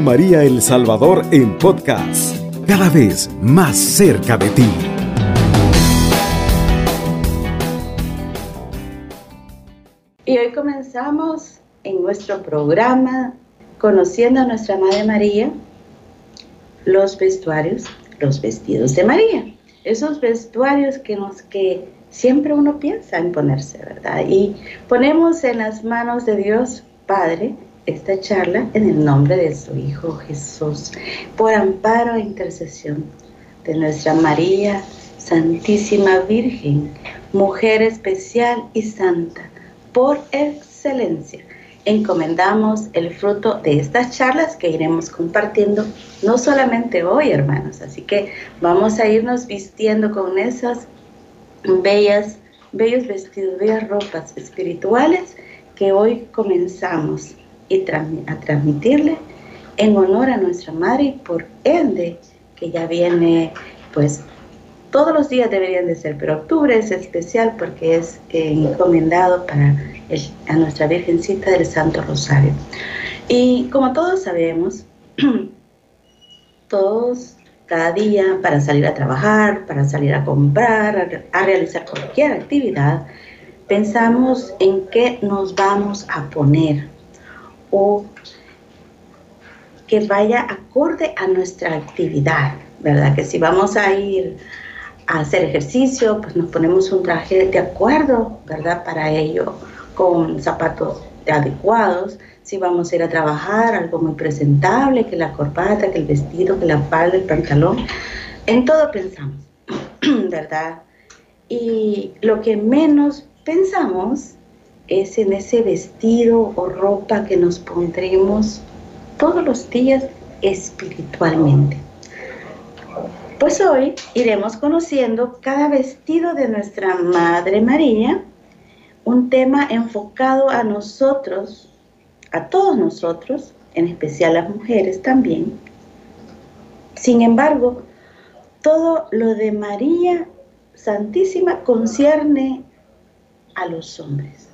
María El Salvador en podcast, cada vez más cerca de ti. Y hoy comenzamos en nuestro programa Conociendo a nuestra Madre María, los vestuarios, los vestidos de María. Esos vestuarios que nos que siempre uno piensa en ponerse, ¿verdad? Y ponemos en las manos de Dios Padre esta charla en el nombre de su Hijo Jesús, por amparo e intercesión de nuestra María, Santísima Virgen, mujer especial y santa, por excelencia. Encomendamos el fruto de estas charlas que iremos compartiendo, no solamente hoy, hermanos, así que vamos a irnos vistiendo con esas bellas, bellos vestidos, bellas ropas espirituales que hoy comenzamos a transmitirle en honor a nuestra madre y por ende que ya viene pues todos los días deberían de ser, pero octubre es especial porque es eh, encomendado para a nuestra Virgencita del Santo Rosario. Y como todos sabemos, todos cada día para salir a trabajar, para salir a comprar, a realizar cualquier actividad, pensamos en qué nos vamos a poner o que vaya acorde a nuestra actividad, ¿verdad? Que si vamos a ir a hacer ejercicio, pues nos ponemos un traje de acuerdo, ¿verdad? Para ello, con zapatos adecuados. Si vamos a ir a trabajar, algo muy presentable, que la corbata, que el vestido, que la falda, el pantalón. En todo pensamos, ¿verdad? Y lo que menos pensamos es en ese vestido o ropa que nos pondremos todos los días espiritualmente. Pues hoy iremos conociendo cada vestido de nuestra Madre María, un tema enfocado a nosotros, a todos nosotros, en especial las mujeres también. Sin embargo, todo lo de María Santísima concierne a los hombres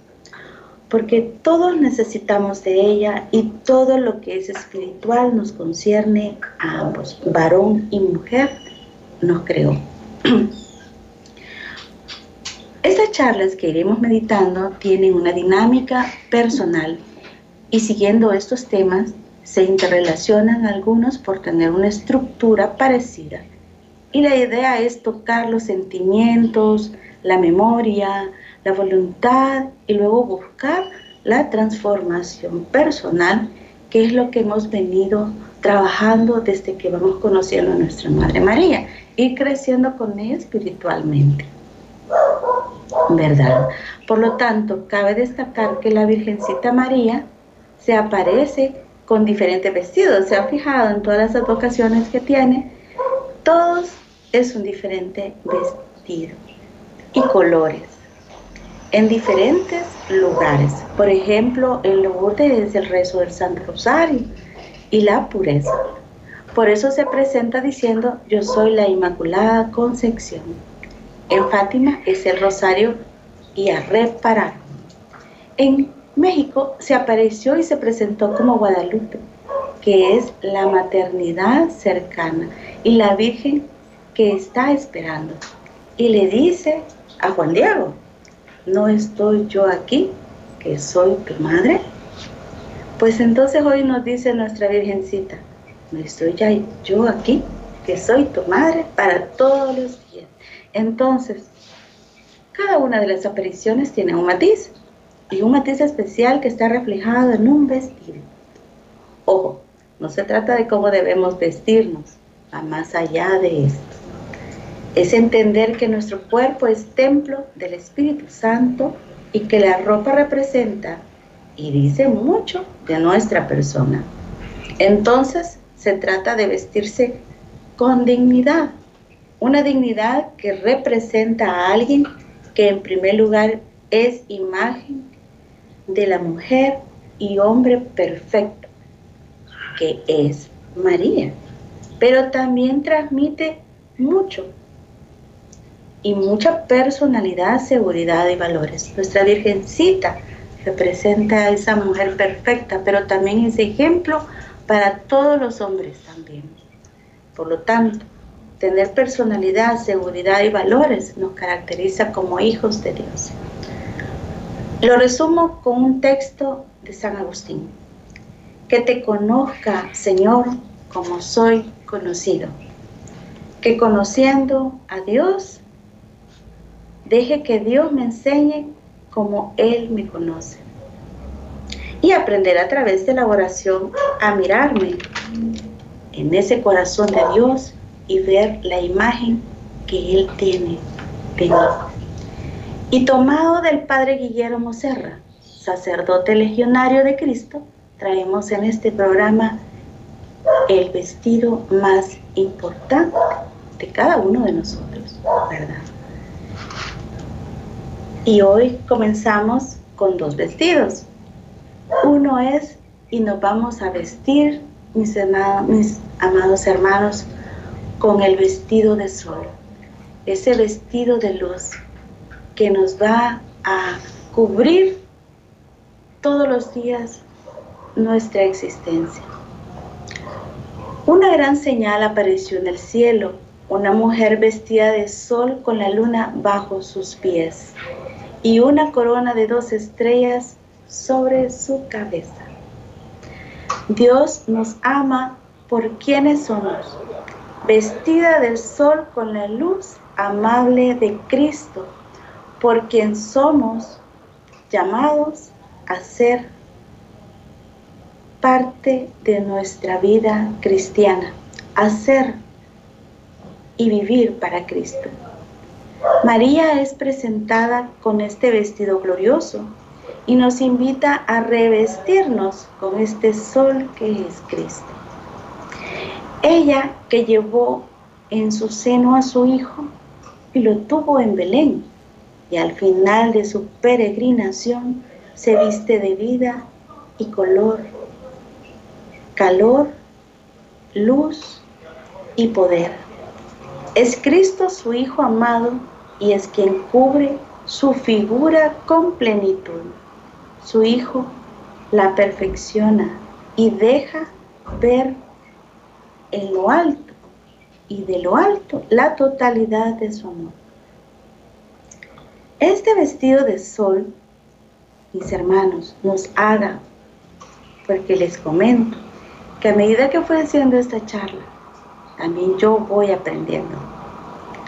porque todos necesitamos de ella y todo lo que es espiritual nos concierne a ambos, varón y mujer, nos creó. Estas charlas que iremos meditando tienen una dinámica personal y siguiendo estos temas se interrelacionan algunos por tener una estructura parecida. Y la idea es tocar los sentimientos, la memoria, la voluntad y luego buscar la transformación personal, que es lo que hemos venido trabajando desde que vamos conociendo a nuestra Madre María y creciendo con ella espiritualmente. ¿Verdad? Por lo tanto, cabe destacar que la Virgencita María se aparece con diferentes vestidos. Se ha fijado en todas las advocaciones que tiene. Todos es un diferente vestido y colores en diferentes lugares. Por ejemplo, en Lourdes es el rezo del Santo Rosario y la pureza. Por eso se presenta diciendo, yo soy la Inmaculada Concepción. En Fátima es el Rosario y a reparar. En México se apareció y se presentó como Guadalupe, que es la maternidad cercana y la Virgen que está esperando. Y le dice a Juan Diego, ¿no estoy yo aquí, que soy tu madre? Pues entonces hoy nos dice nuestra Virgencita, ¿no estoy ya yo aquí, que soy tu madre para todos los días? Entonces, cada una de las apariciones tiene un matiz y un matiz especial que está reflejado en un vestido. Ojo, no se trata de cómo debemos vestirnos, va más allá de esto es entender que nuestro cuerpo es templo del Espíritu Santo y que la ropa representa y dice mucho de nuestra persona. Entonces se trata de vestirse con dignidad, una dignidad que representa a alguien que en primer lugar es imagen de la mujer y hombre perfecto, que es María, pero también transmite mucho y mucha personalidad, seguridad y valores. Nuestra Virgencita representa a esa mujer perfecta, pero también es ejemplo para todos los hombres también. Por lo tanto, tener personalidad, seguridad y valores nos caracteriza como hijos de Dios. Lo resumo con un texto de San Agustín. Que te conozca, Señor, como soy conocido. Que conociendo a Dios, deje que Dios me enseñe como Él me conoce. Y aprender a través de la oración a mirarme en ese corazón de Dios y ver la imagen que Él tiene de mí. Y tomado del Padre Guillermo Serra, sacerdote legionario de Cristo, traemos en este programa el vestido más importante de cada uno de nosotros, ¿verdad? Y hoy comenzamos con dos vestidos. Uno es, y nos vamos a vestir, mis, mis amados hermanos, con el vestido de sol, ese vestido de luz que nos va a cubrir todos los días nuestra existencia. Una gran señal apareció en el cielo, una mujer vestida de sol con la luna bajo sus pies y una corona de dos estrellas sobre su cabeza. Dios nos ama por quienes somos vestida del sol con la luz amable de Cristo, por quien somos llamados a ser parte de nuestra vida cristiana, a ser y vivir para Cristo. María es presentada con este vestido glorioso y nos invita a revestirnos con este sol que es Cristo. Ella que llevó en su seno a su hijo y lo tuvo en Belén, y al final de su peregrinación se viste de vida y color, calor, luz y poder. Es Cristo su Hijo amado y es quien cubre su figura con plenitud. Su Hijo la perfecciona y deja ver en lo alto y de lo alto la totalidad de su amor. Este vestido de sol, mis hermanos, nos haga, porque les comento, que a medida que fue haciendo esta charla, también yo voy aprendiendo.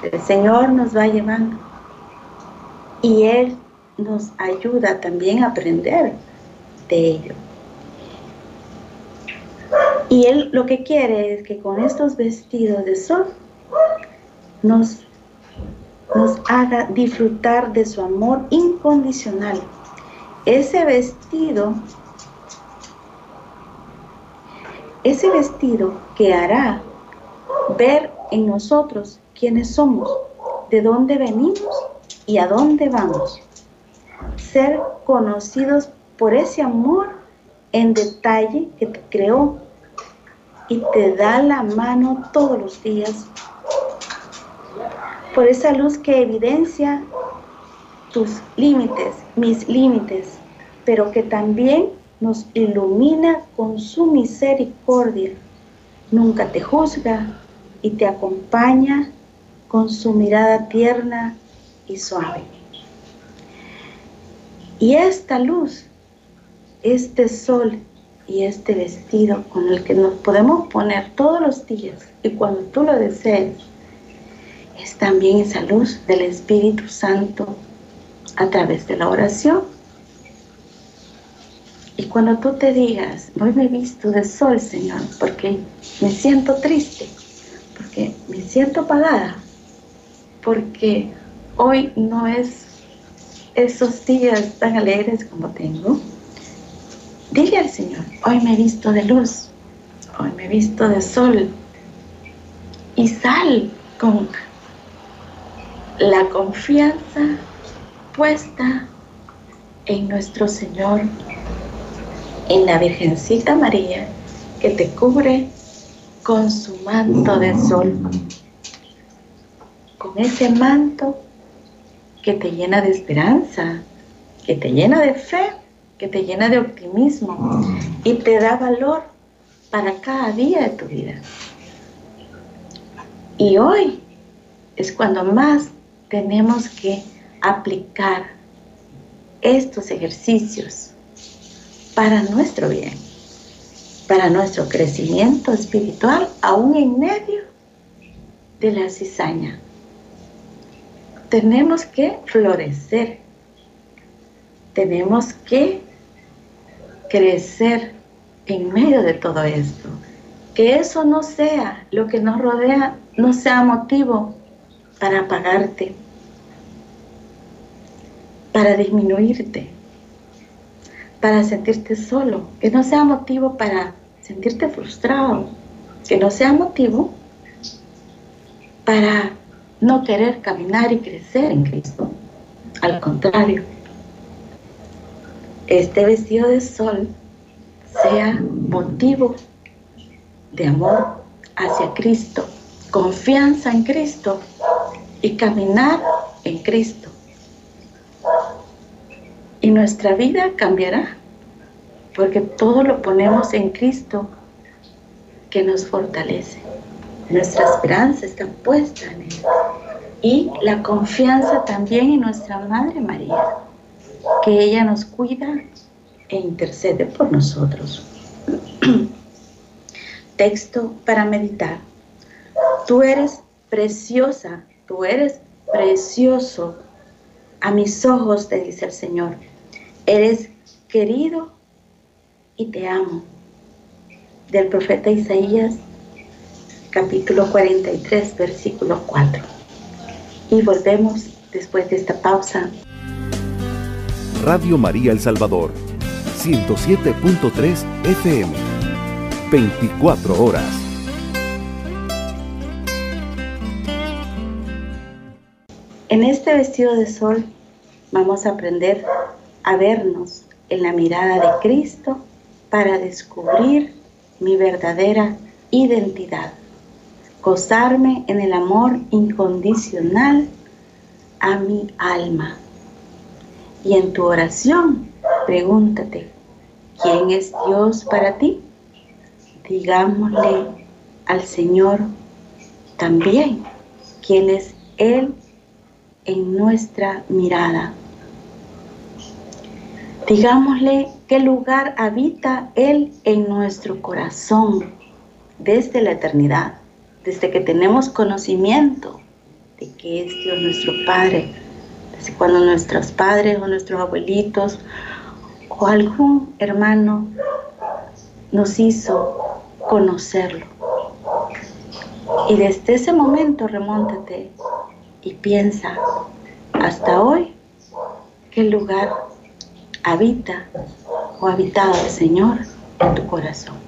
El Señor nos va llevando y Él nos ayuda también a aprender de ello. Y Él lo que quiere es que con estos vestidos de sol nos, nos haga disfrutar de su amor incondicional. Ese vestido, ese vestido que hará ver en nosotros quiénes somos, de dónde venimos y a dónde vamos. Ser conocidos por ese amor en detalle que te creó y te da la mano todos los días. Por esa luz que evidencia tus límites, mis límites, pero que también nos ilumina con su misericordia. Nunca te juzga y te acompaña con su mirada tierna y suave. Y esta luz, este sol y este vestido con el que nos podemos poner todos los días y cuando tú lo desees, es también esa luz del Espíritu Santo a través de la oración. Y cuando tú te digas, hoy me he visto de sol, Señor, porque me siento triste, porque me siento apagada, porque hoy no es esos días tan alegres como tengo, Dile al Señor, hoy me he visto de luz, hoy me he visto de sol. Y sal con la confianza puesta en nuestro Señor, en la Virgencita María, que te cubre con su manto de sol, con ese manto que te llena de esperanza, que te llena de fe que te llena de optimismo y te da valor para cada día de tu vida. Y hoy es cuando más tenemos que aplicar estos ejercicios para nuestro bien, para nuestro crecimiento espiritual, aún en medio de la cizaña. Tenemos que florecer, tenemos que crecer en medio de todo esto. Que eso no sea lo que nos rodea, no sea motivo para apagarte, para disminuirte, para sentirte solo, que no sea motivo para sentirte frustrado, que no sea motivo para no querer caminar y crecer en Cristo. Al contrario, este vestido de sol sea motivo de amor hacia Cristo, confianza en Cristo y caminar en Cristo. Y nuestra vida cambiará, porque todo lo ponemos en Cristo que nos fortalece. Nuestra esperanza está puesta en Él. Y la confianza también en nuestra Madre María, que ella nos cuida e intercede por nosotros. Texto para meditar. Tú eres preciosa, tú eres precioso a mis ojos, te dice el Señor. Eres querido y te amo. Del profeta Isaías, capítulo 43, versículo 4. Y volvemos después de esta pausa. Radio María El Salvador 107.3 FM. 24 horas. En este vestido de sol vamos a aprender a vernos en la mirada de Cristo para descubrir mi verdadera identidad, gozarme en el amor incondicional a mi alma. Y en tu oración, pregúntate, ¿quién es Dios para ti? Digámosle al Señor también quién es Él en nuestra mirada. Digámosle qué lugar habita Él en nuestro corazón desde la eternidad, desde que tenemos conocimiento de que es Dios nuestro Padre, desde cuando nuestros padres o nuestros abuelitos o algún hermano nos hizo conocerlo. Y desde ese momento remóntate y piensa, hasta hoy, qué lugar habita o ha habitado el Señor en tu corazón.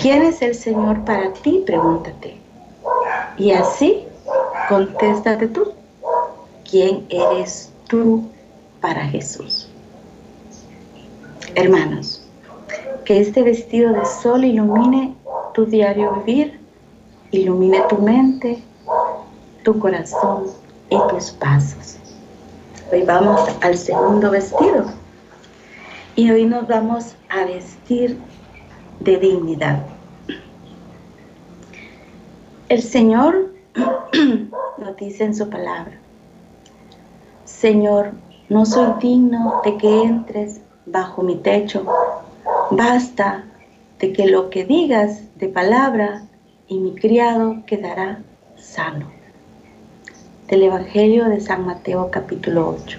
¿Quién es el Señor para ti? Pregúntate. Y así, contéstate tú. ¿Quién eres tú para Jesús? Hermanos, que este vestido de sol ilumine tu diario vivir, ilumine tu mente, tu corazón y tus pasos. Hoy vamos al segundo vestido y hoy nos vamos a vestir de dignidad. El Señor nos dice en su palabra, Señor, no soy digno de que entres bajo mi techo. Basta de que lo que digas de palabra y mi criado quedará sano. Del Evangelio de San Mateo capítulo 8.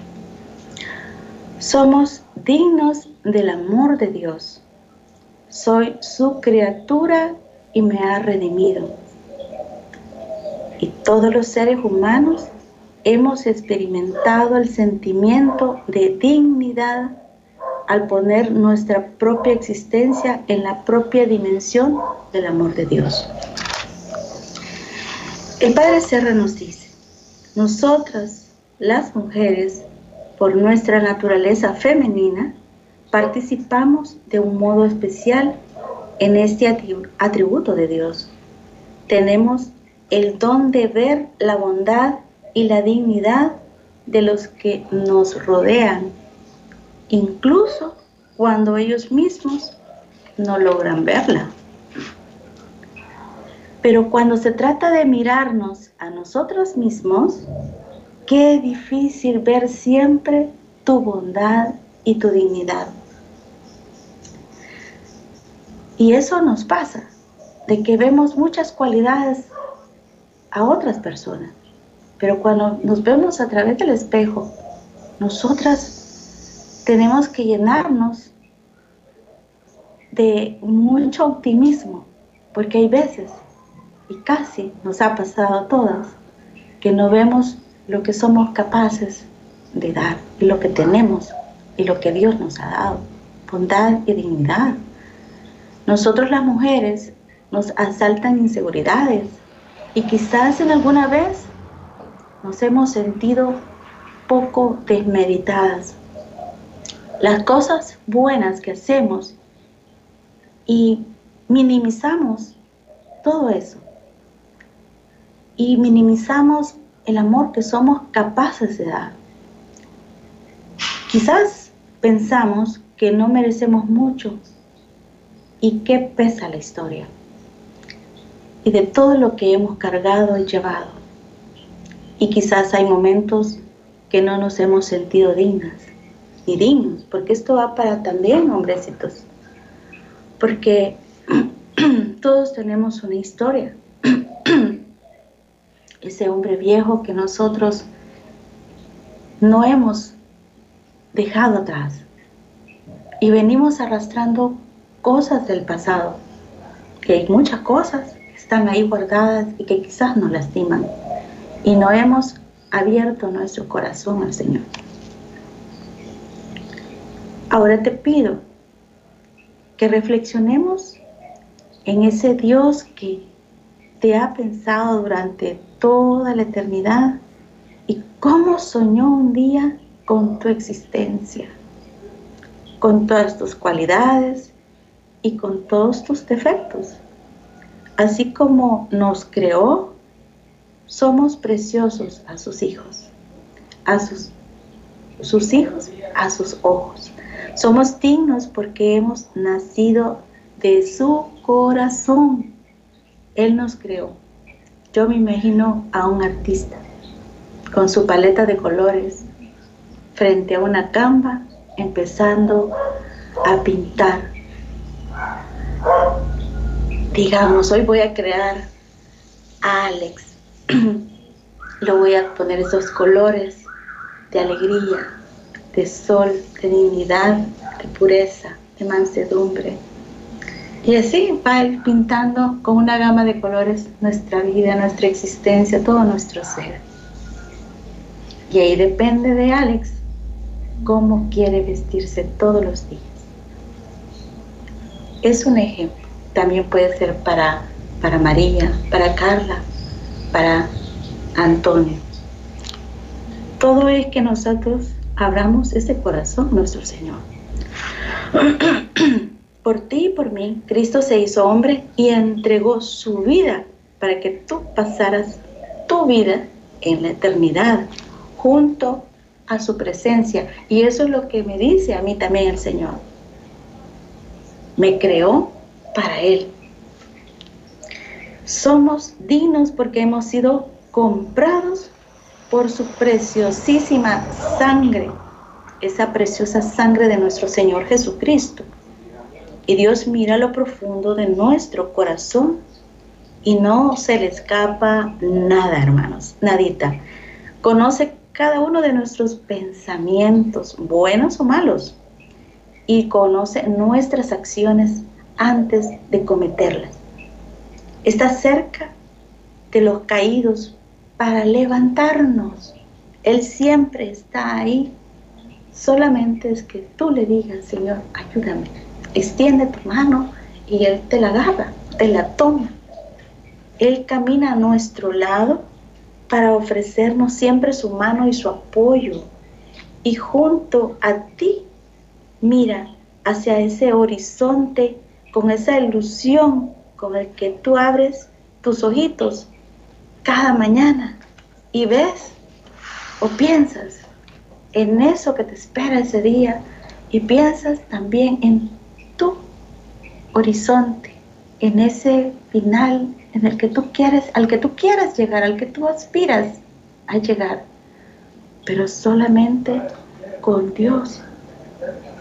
Somos dignos del amor de Dios. Soy su criatura y me ha redimido. Y todos los seres humanos hemos experimentado el sentimiento de dignidad al poner nuestra propia existencia en la propia dimensión del amor de Dios. El Padre Serra nos dice, nosotras, las mujeres, por nuestra naturaleza femenina, participamos de un modo especial en este atributo de Dios. Tenemos el don de ver la bondad y la dignidad de los que nos rodean incluso cuando ellos mismos no logran verla. Pero cuando se trata de mirarnos a nosotros mismos, qué difícil ver siempre tu bondad y tu dignidad. Y eso nos pasa, de que vemos muchas cualidades a otras personas, pero cuando nos vemos a través del espejo, nosotras tenemos que llenarnos de mucho optimismo, porque hay veces, y casi nos ha pasado a todas, que no vemos lo que somos capaces de dar y lo que tenemos y lo que Dios nos ha dado, bondad y dignidad. Nosotros las mujeres nos asaltan inseguridades y quizás en alguna vez nos hemos sentido poco desmeditadas. Las cosas buenas que hacemos y minimizamos todo eso. Y minimizamos el amor que somos capaces de dar. Quizás pensamos que no merecemos mucho y qué pesa la historia y de todo lo que hemos cargado y llevado. Y quizás hay momentos que no nos hemos sentido dignas y dignos, porque esto va para también hombrecitos, porque todos tenemos una historia. Ese hombre viejo que nosotros no hemos dejado atrás y venimos arrastrando cosas del pasado, que hay muchas cosas que están ahí guardadas y que quizás nos lastiman y no hemos abierto nuestro corazón al Señor. Ahora te pido que reflexionemos en ese Dios que te ha pensado durante toda la eternidad y cómo soñó un día con tu existencia, con todas tus cualidades y con todos tus defectos. Así como nos creó, somos preciosos a sus hijos, a sus, sus hijos, a sus ojos. Somos dignos porque hemos nacido de su corazón. Él nos creó. Yo me imagino a un artista con su paleta de colores frente a una camba empezando a pintar digamos, hoy voy a crear a Alex, lo voy a poner esos colores de alegría, de sol, de dignidad, de pureza, de mansedumbre. Y así va ir pintando con una gama de colores nuestra vida, nuestra existencia, todo nuestro ser. Y ahí depende de Alex cómo quiere vestirse todos los días. Es un ejemplo también puede ser para, para María, para Carla, para Antonio. Todo es que nosotros abramos ese corazón, nuestro Señor. por ti y por mí, Cristo se hizo hombre y entregó su vida para que tú pasaras tu vida en la eternidad junto a su presencia. Y eso es lo que me dice a mí también el Señor. Me creó para Él. Somos dignos porque hemos sido comprados por su preciosísima sangre, esa preciosa sangre de nuestro Señor Jesucristo. Y Dios mira lo profundo de nuestro corazón y no se le escapa nada, hermanos, nadita. Conoce cada uno de nuestros pensamientos, buenos o malos, y conoce nuestras acciones antes de cometerlas. Está cerca de los caídos para levantarnos. Él siempre está ahí. Solamente es que tú le digas, Señor, ayúdame. Extiende tu mano y Él te la agarra, te la toma. Él camina a nuestro lado para ofrecernos siempre su mano y su apoyo. Y junto a ti, mira hacia ese horizonte con esa ilusión con el que tú abres tus ojitos cada mañana y ves o piensas en eso que te espera ese día y piensas también en tú, horizonte, en ese final en el que tú quieres, al que tú quieras llegar, al que tú aspiras a llegar. Pero solamente con Dios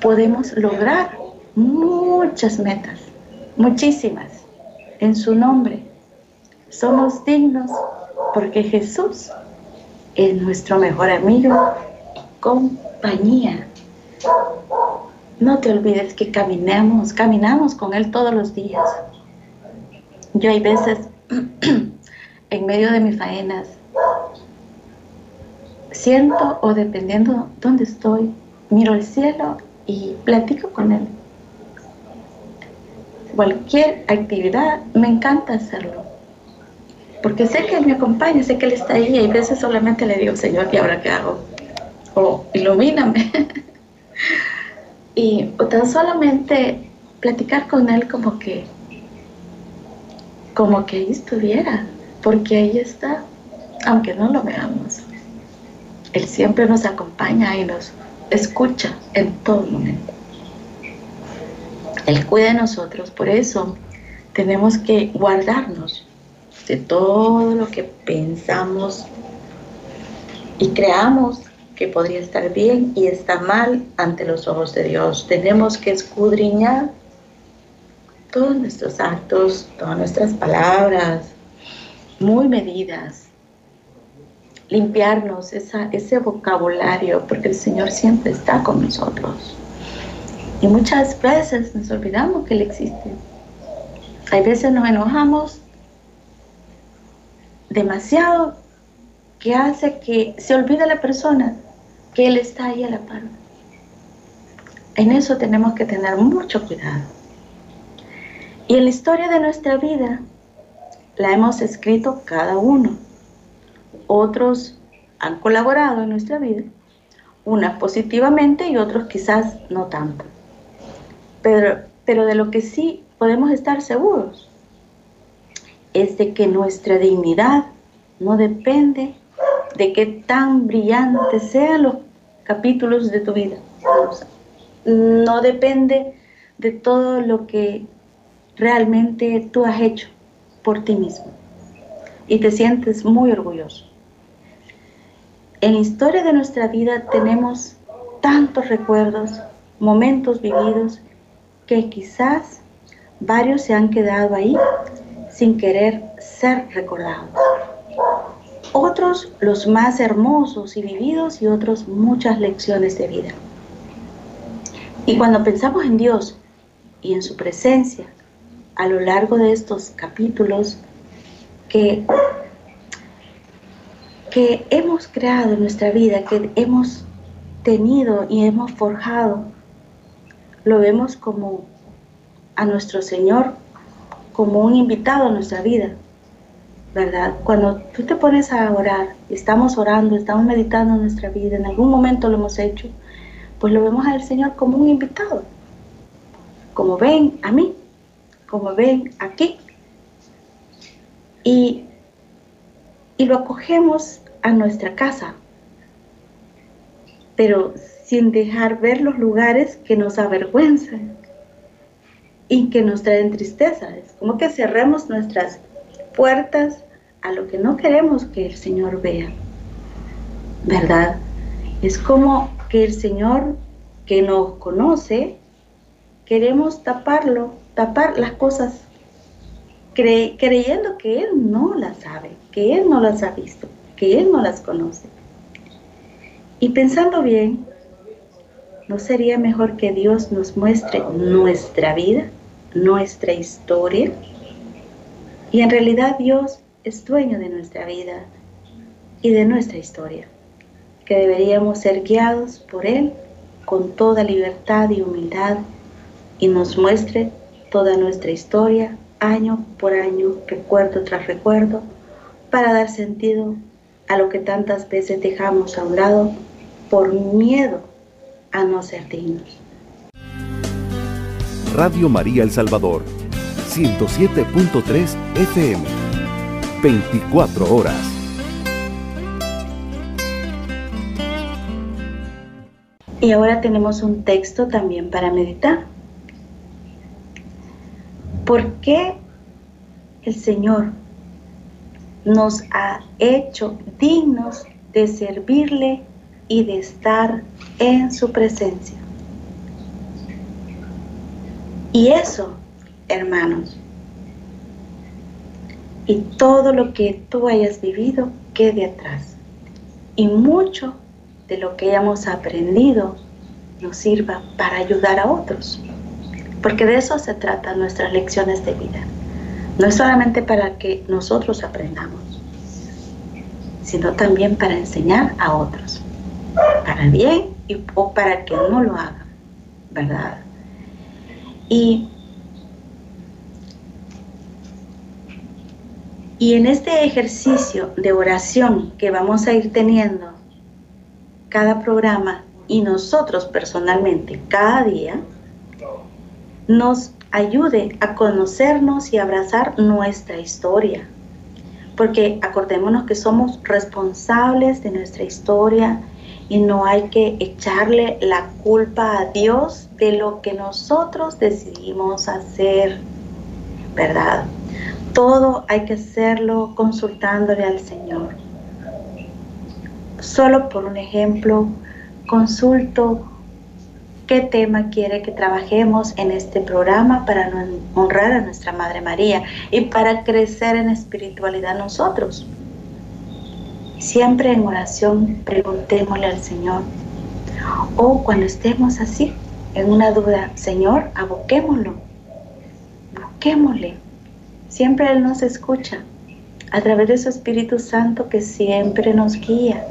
podemos lograr muchas metas, muchísimas, en su nombre. Somos dignos porque Jesús es nuestro mejor amigo, compañía. No te olvides que caminamos, caminamos con Él todos los días. Yo hay veces, en medio de mis faenas, siento o dependiendo dónde estoy, miro el cielo y platico con Él. Cualquier actividad, me encanta hacerlo. Porque sé que Él me acompaña, sé que Él está ahí y a veces solamente le digo, Señor, ¿y ahora qué hago? O ilumíname. y o tan solamente platicar con Él como que, como que ahí estuviera, porque ahí está, aunque no lo veamos. Él siempre nos acompaña y nos escucha en todo momento. Él cuida de nosotros, por eso tenemos que guardarnos de todo lo que pensamos y creamos que podría estar bien y está mal ante los ojos de Dios. Tenemos que escudriñar todos nuestros actos, todas nuestras palabras, muy medidas, limpiarnos ese vocabulario, porque el Señor siempre está con nosotros. Y muchas veces nos olvidamos que Él existe. Hay veces nos enojamos demasiado que hace que se olvide la persona que Él está ahí a la par. En eso tenemos que tener mucho cuidado. Y en la historia de nuestra vida la hemos escrito cada uno. Otros han colaborado en nuestra vida, unas positivamente y otros quizás no tanto. Pero, pero de lo que sí podemos estar seguros es de que nuestra dignidad no depende de qué tan brillantes sean los capítulos de tu vida. No depende de todo lo que realmente tú has hecho por ti mismo y te sientes muy orgulloso. En la historia de nuestra vida tenemos tantos recuerdos, momentos vividos, que quizás varios se han quedado ahí sin querer ser recordados otros los más hermosos y vividos y otros muchas lecciones de vida. Y cuando pensamos en Dios y en su presencia a lo largo de estos capítulos que, que hemos creado en nuestra vida, que hemos tenido y hemos forjado, lo vemos como a nuestro Señor, como un invitado a nuestra vida, ¿verdad? Cuando tú te pones a orar, estamos orando, estamos meditando en nuestra vida, en algún momento lo hemos hecho, pues lo vemos al Señor como un invitado, como ven a mí, como ven aquí. Y, y lo acogemos a nuestra casa, pero sin dejar ver los lugares que nos avergüenzan y que nos traen tristeza. Es como que cerremos nuestras puertas a lo que no queremos que el Señor vea. ¿Verdad? Es como que el Señor que nos conoce, queremos taparlo, tapar las cosas, creyendo que Él no las sabe, que Él no las ha visto, que Él no las conoce. Y pensando bien, ¿no sería mejor que Dios nos muestre nuestra vida, nuestra historia? Y en realidad Dios es dueño de nuestra vida y de nuestra historia, que deberíamos ser guiados por Él con toda libertad y humildad y nos muestre toda nuestra historia, año por año, recuerdo tras recuerdo, para dar sentido a lo que tantas veces dejamos a un lado por miedo a no ser dignos. Radio María El Salvador 107.3 FM. 24 horas. Y ahora tenemos un texto también para meditar. ¿Por qué el Señor nos ha hecho dignos de servirle y de estar en su presencia? Y eso, hermanos, y todo lo que tú hayas vivido quede atrás. Y mucho de lo que hayamos aprendido nos sirva para ayudar a otros. Porque de eso se trata nuestras lecciones de vida. No es solamente para que nosotros aprendamos, sino también para enseñar a otros, para bien y, o para que no lo hagan, ¿verdad? Y, y en este ejercicio de oración que vamos a ir teniendo cada programa y nosotros personalmente cada día, nos ayude a conocernos y abrazar nuestra historia. Porque acordémonos que somos responsables de nuestra historia y no hay que echarle la culpa a Dios de lo que nosotros decidimos hacer, ¿verdad? Todo hay que hacerlo consultándole al Señor. Solo por un ejemplo, consulto qué tema quiere que trabajemos en este programa para honrar a nuestra Madre María y para crecer en espiritualidad nosotros. Siempre en oración preguntémosle al Señor. O cuando estemos así, en una duda, Señor, aboquémoslo. Busquémosle. Siempre Él nos escucha a través de su Espíritu Santo que siempre nos guía.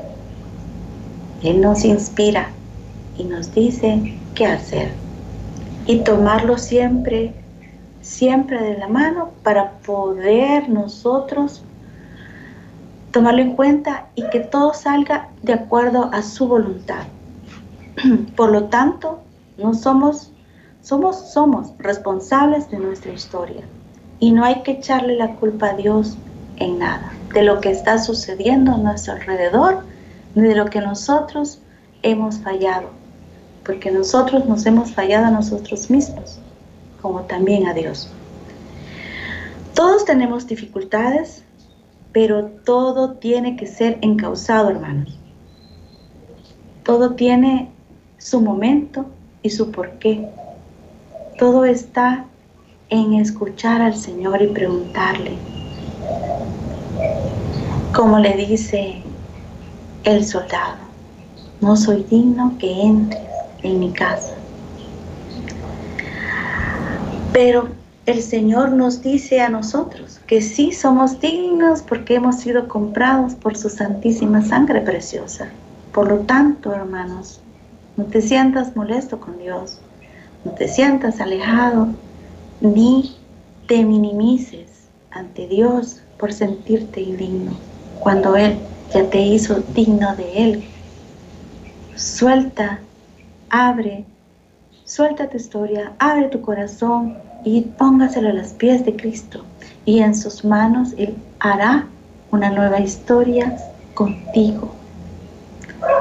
Él nos inspira y nos dice qué hacer. Y tomarlo siempre, siempre de la mano para poder nosotros tomarlo en cuenta y que todo salga de acuerdo a su voluntad. Por lo tanto, no somos, somos, somos responsables de nuestra historia y no hay que echarle la culpa a Dios en nada, de lo que está sucediendo a nuestro alrededor, ni de lo que nosotros hemos fallado porque nosotros nos hemos fallado a nosotros mismos, como también a Dios. Todos tenemos dificultades, pero todo tiene que ser encausado, hermanos. Todo tiene su momento y su porqué. Todo está en escuchar al Señor y preguntarle, como le dice el soldado, no soy digno que entres en mi casa. Pero el Señor nos dice a nosotros que sí somos dignos porque hemos sido comprados por su santísima sangre preciosa. Por lo tanto, hermanos, no te sientas molesto con Dios, no te sientas alejado, ni te minimices ante Dios por sentirte indigno, cuando Él ya te hizo digno de Él. Suelta abre, suelta tu historia, abre tu corazón y póngaselo a los pies de Cristo. Y en sus manos Él hará una nueva historia contigo.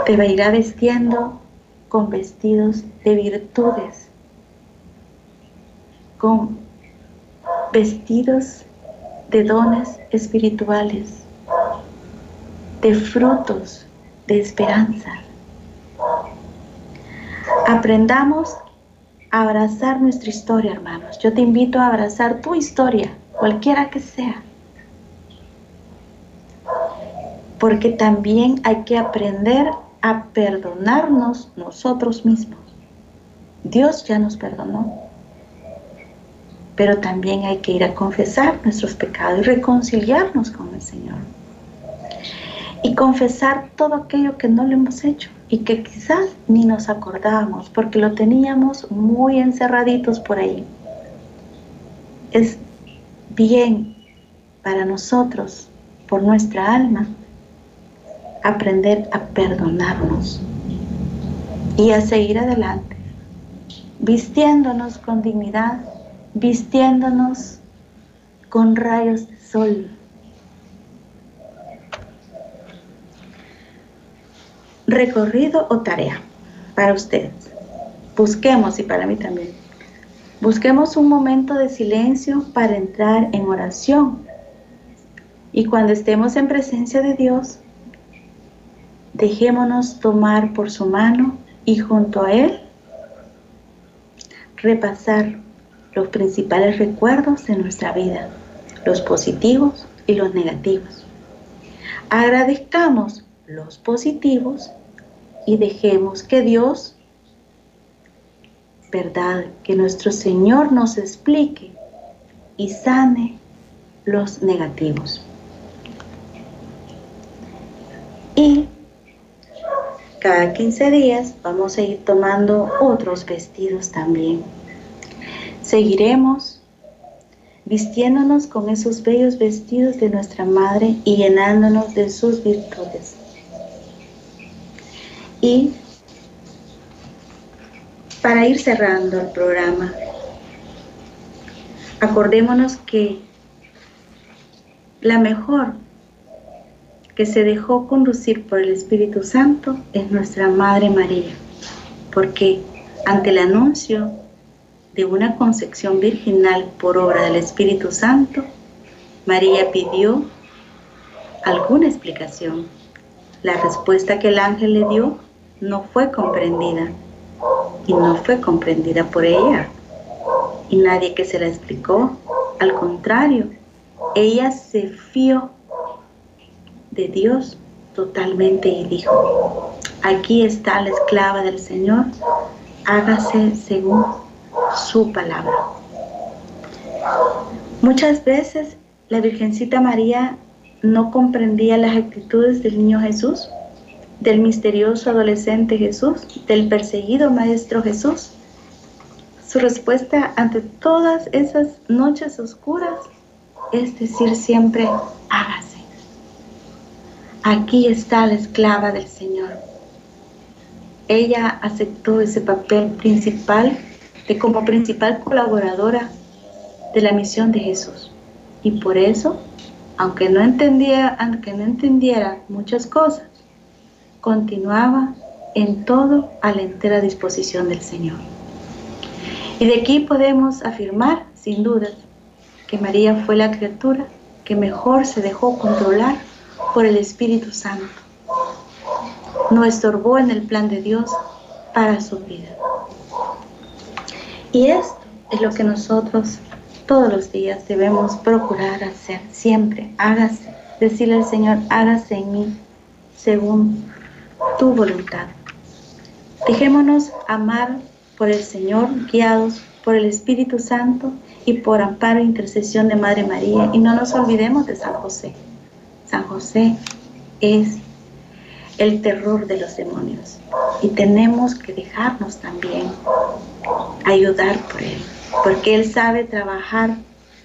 Te irá vestiendo con vestidos de virtudes, con vestidos de dones espirituales, de frutos de esperanza, Aprendamos a abrazar nuestra historia, hermanos. Yo te invito a abrazar tu historia, cualquiera que sea. Porque también hay que aprender a perdonarnos nosotros mismos. Dios ya nos perdonó. Pero también hay que ir a confesar nuestros pecados y reconciliarnos con el Señor. Y confesar todo aquello que no le hemos hecho y que quizás ni nos acordábamos porque lo teníamos muy encerraditos por ahí. Es bien para nosotros, por nuestra alma, aprender a perdonarnos y a seguir adelante, vistiéndonos con dignidad, vistiéndonos con rayos de sol, recorrido o tarea para ustedes. Busquemos y para mí también. Busquemos un momento de silencio para entrar en oración. Y cuando estemos en presencia de Dios, dejémonos tomar por su mano y junto a Él repasar los principales recuerdos de nuestra vida, los positivos y los negativos. Agradezcamos los positivos y dejemos que Dios verdad, que nuestro Señor nos explique y sane los negativos. Y cada 15 días vamos a ir tomando otros vestidos también. Seguiremos vistiéndonos con esos bellos vestidos de nuestra Madre y llenándonos de sus virtudes. Y para ir cerrando el programa, acordémonos que la mejor que se dejó conducir por el Espíritu Santo es nuestra Madre María, porque ante el anuncio de una concepción virginal por obra del Espíritu Santo, María pidió alguna explicación. La respuesta que el ángel le dio no fue comprendida y no fue comprendida por ella. Y nadie que se la explicó, al contrario, ella se fió de Dios totalmente y dijo, aquí está la esclava del Señor, hágase según su palabra. Muchas veces la Virgencita María no comprendía las actitudes del niño Jesús del misterioso adolescente Jesús, del perseguido Maestro Jesús. Su respuesta ante todas esas noches oscuras es decir siempre, hágase. Aquí está la esclava del Señor. Ella aceptó ese papel principal de como principal colaboradora de la misión de Jesús. Y por eso, aunque no entendía, aunque no entendiera muchas cosas, continuaba en todo a la entera disposición del Señor. Y de aquí podemos afirmar, sin dudas, que María fue la criatura que mejor se dejó controlar por el Espíritu Santo. No estorbó en el plan de Dios para su vida. Y esto es lo que nosotros todos los días debemos procurar hacer, siempre. Hágase, decirle al Señor, hágase en mí según tu voluntad. Dejémonos amar por el Señor, guiados por el Espíritu Santo y por amparo e intercesión de Madre María. Y no nos olvidemos de San José. San José es el terror de los demonios. Y tenemos que dejarnos también ayudar por Él, porque Él sabe trabajar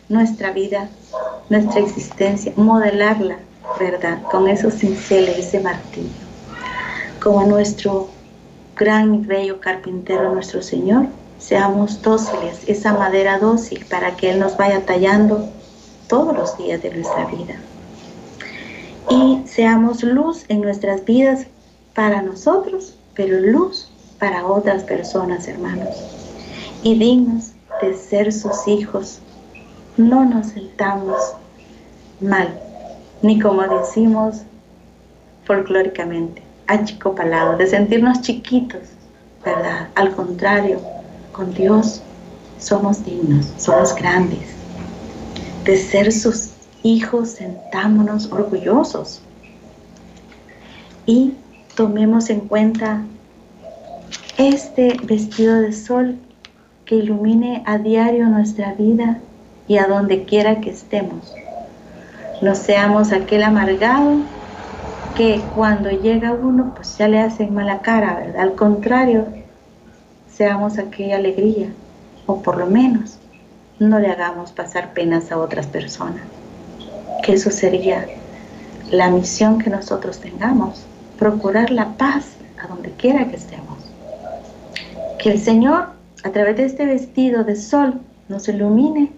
nuestra vida, nuestra existencia, modelarla, ¿verdad? Con esos cinceles, ese martillo como nuestro gran y bello carpintero, nuestro Señor, seamos dóciles, esa madera dócil para que Él nos vaya tallando todos los días de nuestra vida. Y seamos luz en nuestras vidas para nosotros, pero luz para otras personas, hermanos. Y dignos de ser sus hijos. No nos sentamos mal, ni como decimos folclóricamente, achicopalados, de sentirnos chiquitos, ¿verdad? Al contrario, con Dios somos dignos, somos grandes. De ser sus hijos, sentámonos orgullosos y tomemos en cuenta este vestido de sol que ilumine a diario nuestra vida y a donde quiera que estemos. No seamos aquel amargado que cuando llega uno, pues ya le hacen mala cara, ¿verdad? Al contrario, seamos aquella alegría, o por lo menos no le hagamos pasar penas a otras personas. Que eso sería la misión que nosotros tengamos, procurar la paz a donde quiera que estemos. Que el Señor, a través de este vestido de sol, nos ilumine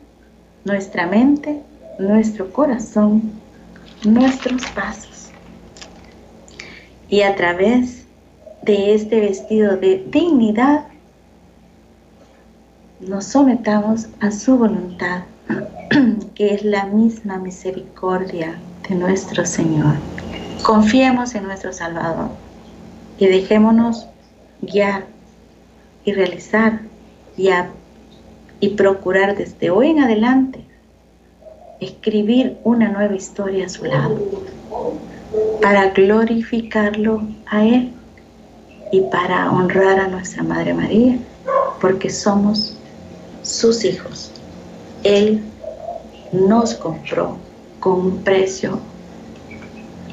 nuestra mente, nuestro corazón, nuestros pasos y a través de este vestido de dignidad nos sometamos a su voluntad, que es la misma misericordia de nuestro Señor. Confiemos en nuestro Salvador y dejémonos guiar y realizar y, y procurar desde hoy en adelante escribir una nueva historia a su lado para glorificarlo a Él y para honrar a nuestra Madre María, porque somos sus hijos. Él nos compró con un precio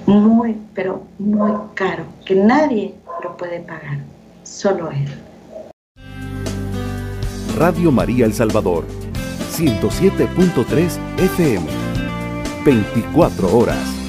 muy, pero muy caro, que nadie lo puede pagar, solo Él. Radio María El Salvador, 107.3 FM, 24 horas.